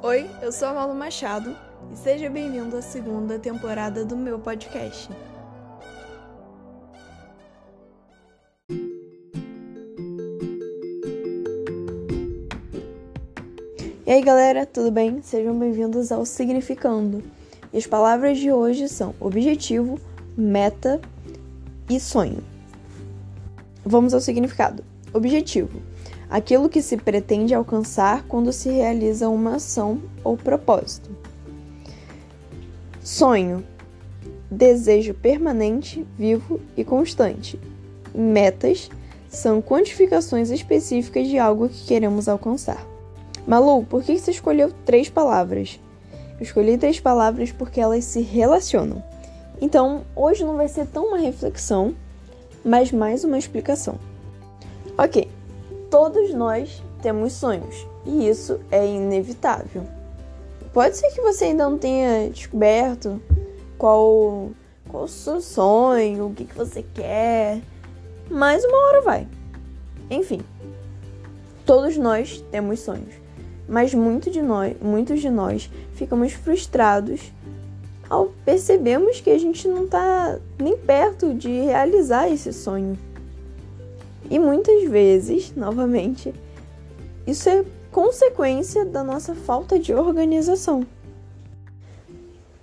Oi, eu sou a Malu Machado e seja bem-vindo à segunda temporada do meu podcast. E aí galera, tudo bem? Sejam bem-vindos ao Significando. E as palavras de hoje são objetivo, meta e sonho. Vamos ao significado. Objetivo: aquilo que se pretende alcançar quando se realiza uma ação ou propósito. Sonho: desejo permanente, vivo e constante. Metas são quantificações específicas de algo que queremos alcançar. Malu, por que você escolheu três palavras? Eu escolhi três palavras porque elas se relacionam. Então, hoje não vai ser tão uma reflexão, mas mais uma explicação. Ok, todos nós temos sonhos e isso é inevitável. Pode ser que você ainda não tenha descoberto qual, qual o seu sonho, o que, que você quer, mas uma hora vai. Enfim, todos nós temos sonhos, mas muito de nós, muitos de nós ficamos frustrados ao percebermos que a gente não está nem perto de realizar esse sonho. E muitas vezes, novamente, isso é consequência da nossa falta de organização.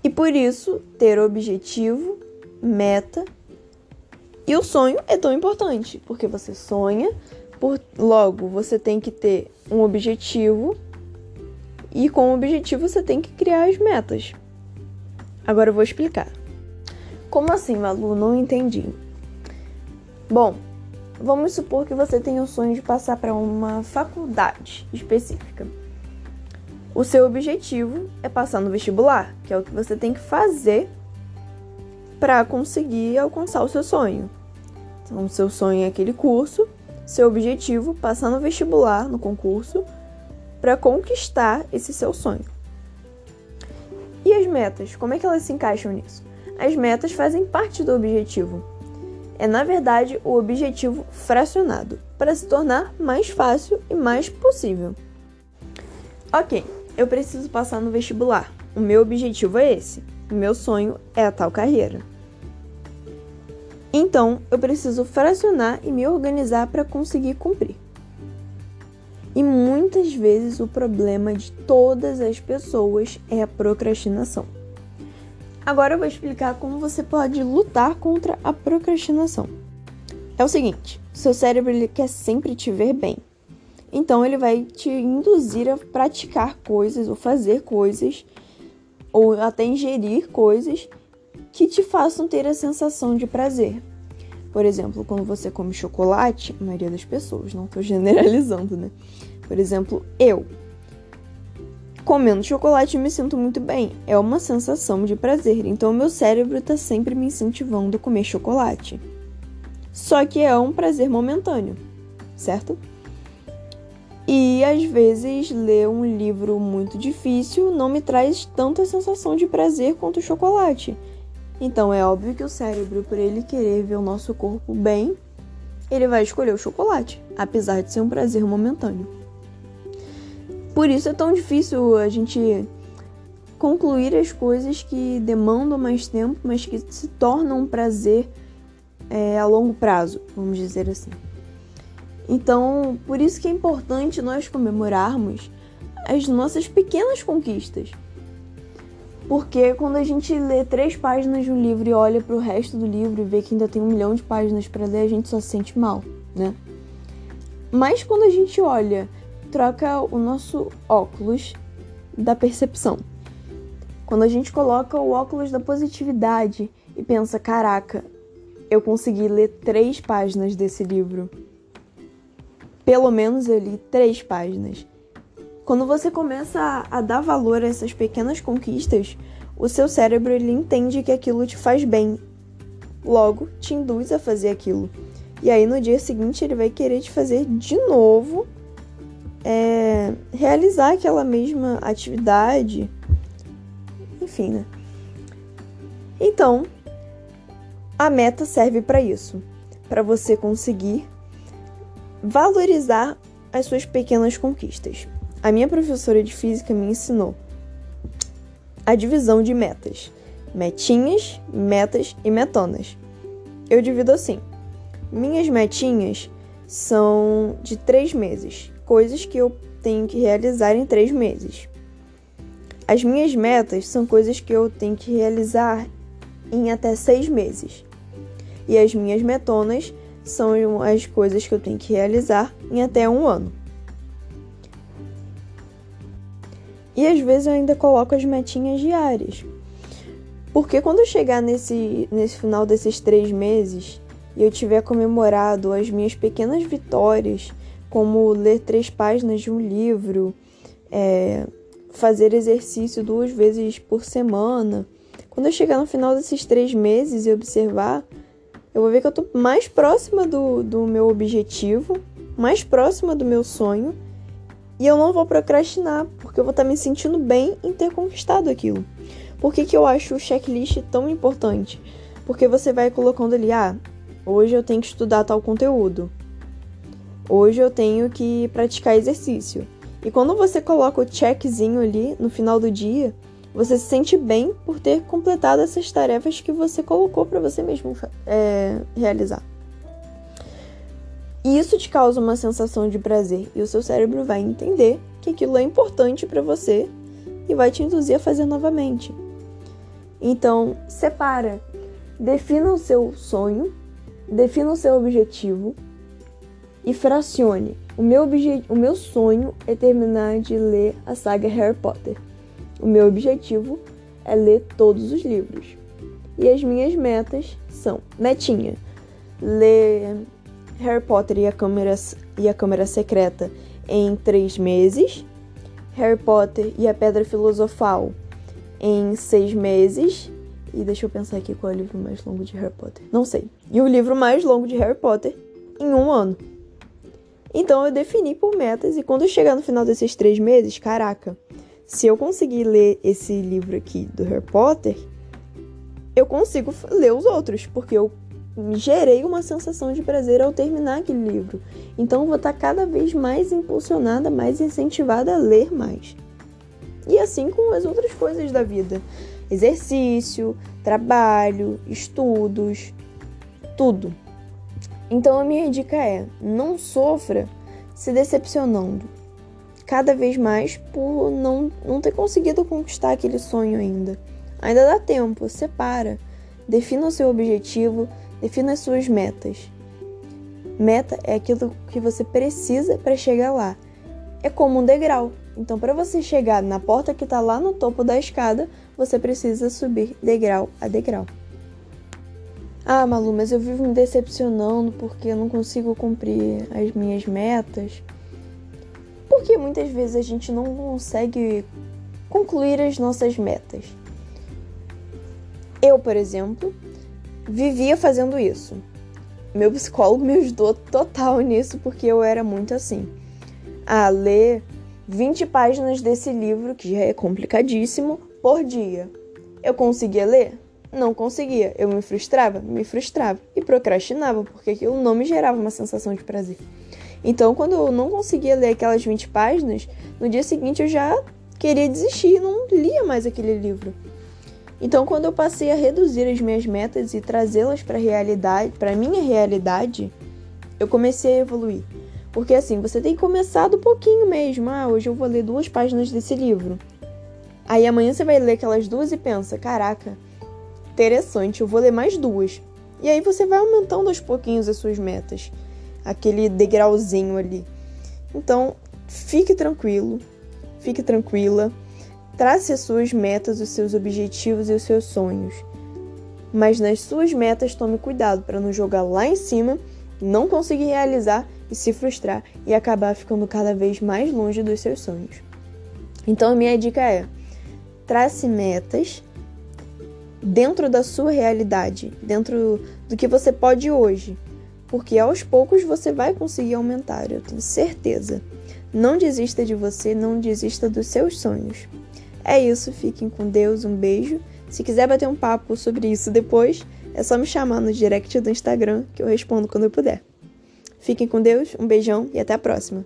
E por isso, ter objetivo, meta e o sonho é tão importante, porque você sonha, por logo você tem que ter um objetivo e com o objetivo você tem que criar as metas. Agora eu vou explicar. Como assim, Malu? Não entendi. Bom, Vamos supor que você tem o sonho de passar para uma faculdade específica. O seu objetivo é passar no vestibular, que é o que você tem que fazer para conseguir alcançar o seu sonho. Então, o seu sonho é aquele curso, seu objetivo passar no vestibular, no concurso, para conquistar esse seu sonho. E as metas, como é que elas se encaixam nisso? As metas fazem parte do objetivo é na verdade o objetivo fracionado, para se tornar mais fácil e mais possível. Ok, eu preciso passar no vestibular. O meu objetivo é esse. O meu sonho é a tal carreira. Então, eu preciso fracionar e me organizar para conseguir cumprir. E muitas vezes o problema de todas as pessoas é a procrastinação. Agora eu vou explicar como você pode lutar contra a procrastinação. É o seguinte, seu cérebro ele quer sempre te ver bem. Então ele vai te induzir a praticar coisas ou fazer coisas ou até ingerir coisas que te façam ter a sensação de prazer. Por exemplo, quando você come chocolate, a maioria das pessoas, não estou generalizando, né? Por exemplo, eu Comendo chocolate me sinto muito bem, é uma sensação de prazer, então meu cérebro está sempre me incentivando a comer chocolate. Só que é um prazer momentâneo, certo? E às vezes ler um livro muito difícil não me traz tanta sensação de prazer quanto o chocolate. Então é óbvio que o cérebro, por ele querer ver o nosso corpo bem, ele vai escolher o chocolate, apesar de ser um prazer momentâneo. Por isso é tão difícil a gente concluir as coisas que demandam mais tempo, mas que se tornam um prazer é, a longo prazo, vamos dizer assim. Então, por isso que é importante nós comemorarmos as nossas pequenas conquistas. Porque quando a gente lê três páginas de um livro e olha para o resto do livro e vê que ainda tem um milhão de páginas para ler, a gente só se sente mal, né? Mas quando a gente olha troca o nosso óculos da percepção. Quando a gente coloca o óculos da positividade e pensa: caraca, eu consegui ler três páginas desse livro. Pelo menos eu li três páginas. Quando você começa a, dar valor a essas pequenas conquistas, o seu cérebro ele entende que aquilo te faz bem. Logo, te induz a fazer aquilo. E aí no dia seguinte ele vai querer te fazer de novo é, realizar aquela mesma atividade, enfim, né? Então, a meta serve para isso, para você conseguir valorizar as suas pequenas conquistas. a minha professora de física me ensinou a divisão de metas: metinhas, metas e metonas. Eu divido assim: minhas metinhas são de três meses, coisas que eu tenho que realizar em três meses. As minhas metas são coisas que eu tenho que realizar em até seis meses. E as minhas metonas são as coisas que eu tenho que realizar em até um ano. E às vezes eu ainda coloco as metinhas diárias. Porque quando eu chegar nesse, nesse final desses três meses e eu tiver comemorado as minhas pequenas vitórias, como ler três páginas de um livro, é, fazer exercício duas vezes por semana, quando eu chegar no final desses três meses e observar, eu vou ver que eu tô mais próxima do, do meu objetivo, mais próxima do meu sonho e eu não vou procrastinar, porque eu vou estar me sentindo bem em ter conquistado aquilo. Por que, que eu acho o checklist tão importante? Porque você vai colocando ali, ah, hoje eu tenho que estudar tal conteúdo. Hoje eu tenho que praticar exercício. E quando você coloca o checkzinho ali no final do dia, você se sente bem por ter completado essas tarefas que você colocou para você mesmo é, realizar. E isso te causa uma sensação de prazer e o seu cérebro vai entender que aquilo é importante para você e vai te induzir a fazer novamente. Então, separa, defina o seu sonho, defina o seu objetivo e fracione. O meu, o meu sonho é terminar de ler a saga Harry Potter. O meu objetivo é ler todos os livros. E as minhas metas são: metinha, ler Harry Potter e a Câmara, e a Câmara Secreta em três meses, Harry Potter e a Pedra Filosofal em seis meses. E deixa eu pensar aqui qual é o livro mais longo de Harry Potter. Não sei. E o livro mais longo de Harry Potter em um ano. Então eu defini por metas e quando eu chegar no final desses três meses, caraca, se eu conseguir ler esse livro aqui do Harry Potter, eu consigo ler os outros, porque eu gerei uma sensação de prazer ao terminar aquele livro. Então vou estar cada vez mais impulsionada, mais incentivada a ler mais. E assim com as outras coisas da vida: exercício, trabalho, estudos, tudo. Então a minha dica é: não sofra se decepcionando cada vez mais por não, não ter conseguido conquistar aquele sonho ainda. Ainda dá tempo, separa, defina o seu objetivo, Defina as suas metas. Meta é aquilo que você precisa para chegar lá. É como um degrau. Então, para você chegar na porta que está lá no topo da escada, você precisa subir degrau a degrau. Ah, Malu, mas eu vivo me decepcionando porque eu não consigo cumprir as minhas metas. Porque muitas vezes a gente não consegue concluir as nossas metas. Eu, por exemplo, vivia fazendo isso. Meu psicólogo me ajudou total nisso porque eu era muito assim. A ler 20 páginas desse livro, que já é complicadíssimo, por dia. Eu conseguia ler? Não conseguia. Eu me frustrava? Me frustrava. E procrastinava, porque aquilo não me gerava uma sensação de prazer. Então, quando eu não conseguia ler aquelas 20 páginas, no dia seguinte eu já queria desistir, não lia mais aquele livro. Então, quando eu passei a reduzir as minhas metas e trazê-las para a realidade, para minha realidade, eu comecei a evoluir. Porque assim, você tem que começar do pouquinho mesmo. Ah, hoje eu vou ler duas páginas desse livro. Aí amanhã você vai ler aquelas duas e pensa: caraca, interessante, eu vou ler mais duas. E aí você vai aumentando aos pouquinhos as suas metas, aquele degrauzinho ali. Então, fique tranquilo, fique tranquila. Trace as suas metas, os seus objetivos e os seus sonhos. Mas nas suas metas, tome cuidado para não jogar lá em cima, não conseguir realizar e se frustrar e acabar ficando cada vez mais longe dos seus sonhos. Então, a minha dica é: trace metas dentro da sua realidade, dentro do que você pode hoje, porque aos poucos você vai conseguir aumentar, eu tenho certeza. Não desista de você, não desista dos seus sonhos. É isso, fiquem com Deus, um beijo. Se quiser bater um papo sobre isso depois, é só me chamar no direct do Instagram que eu respondo quando eu puder. Fiquem com Deus, um beijão e até a próxima!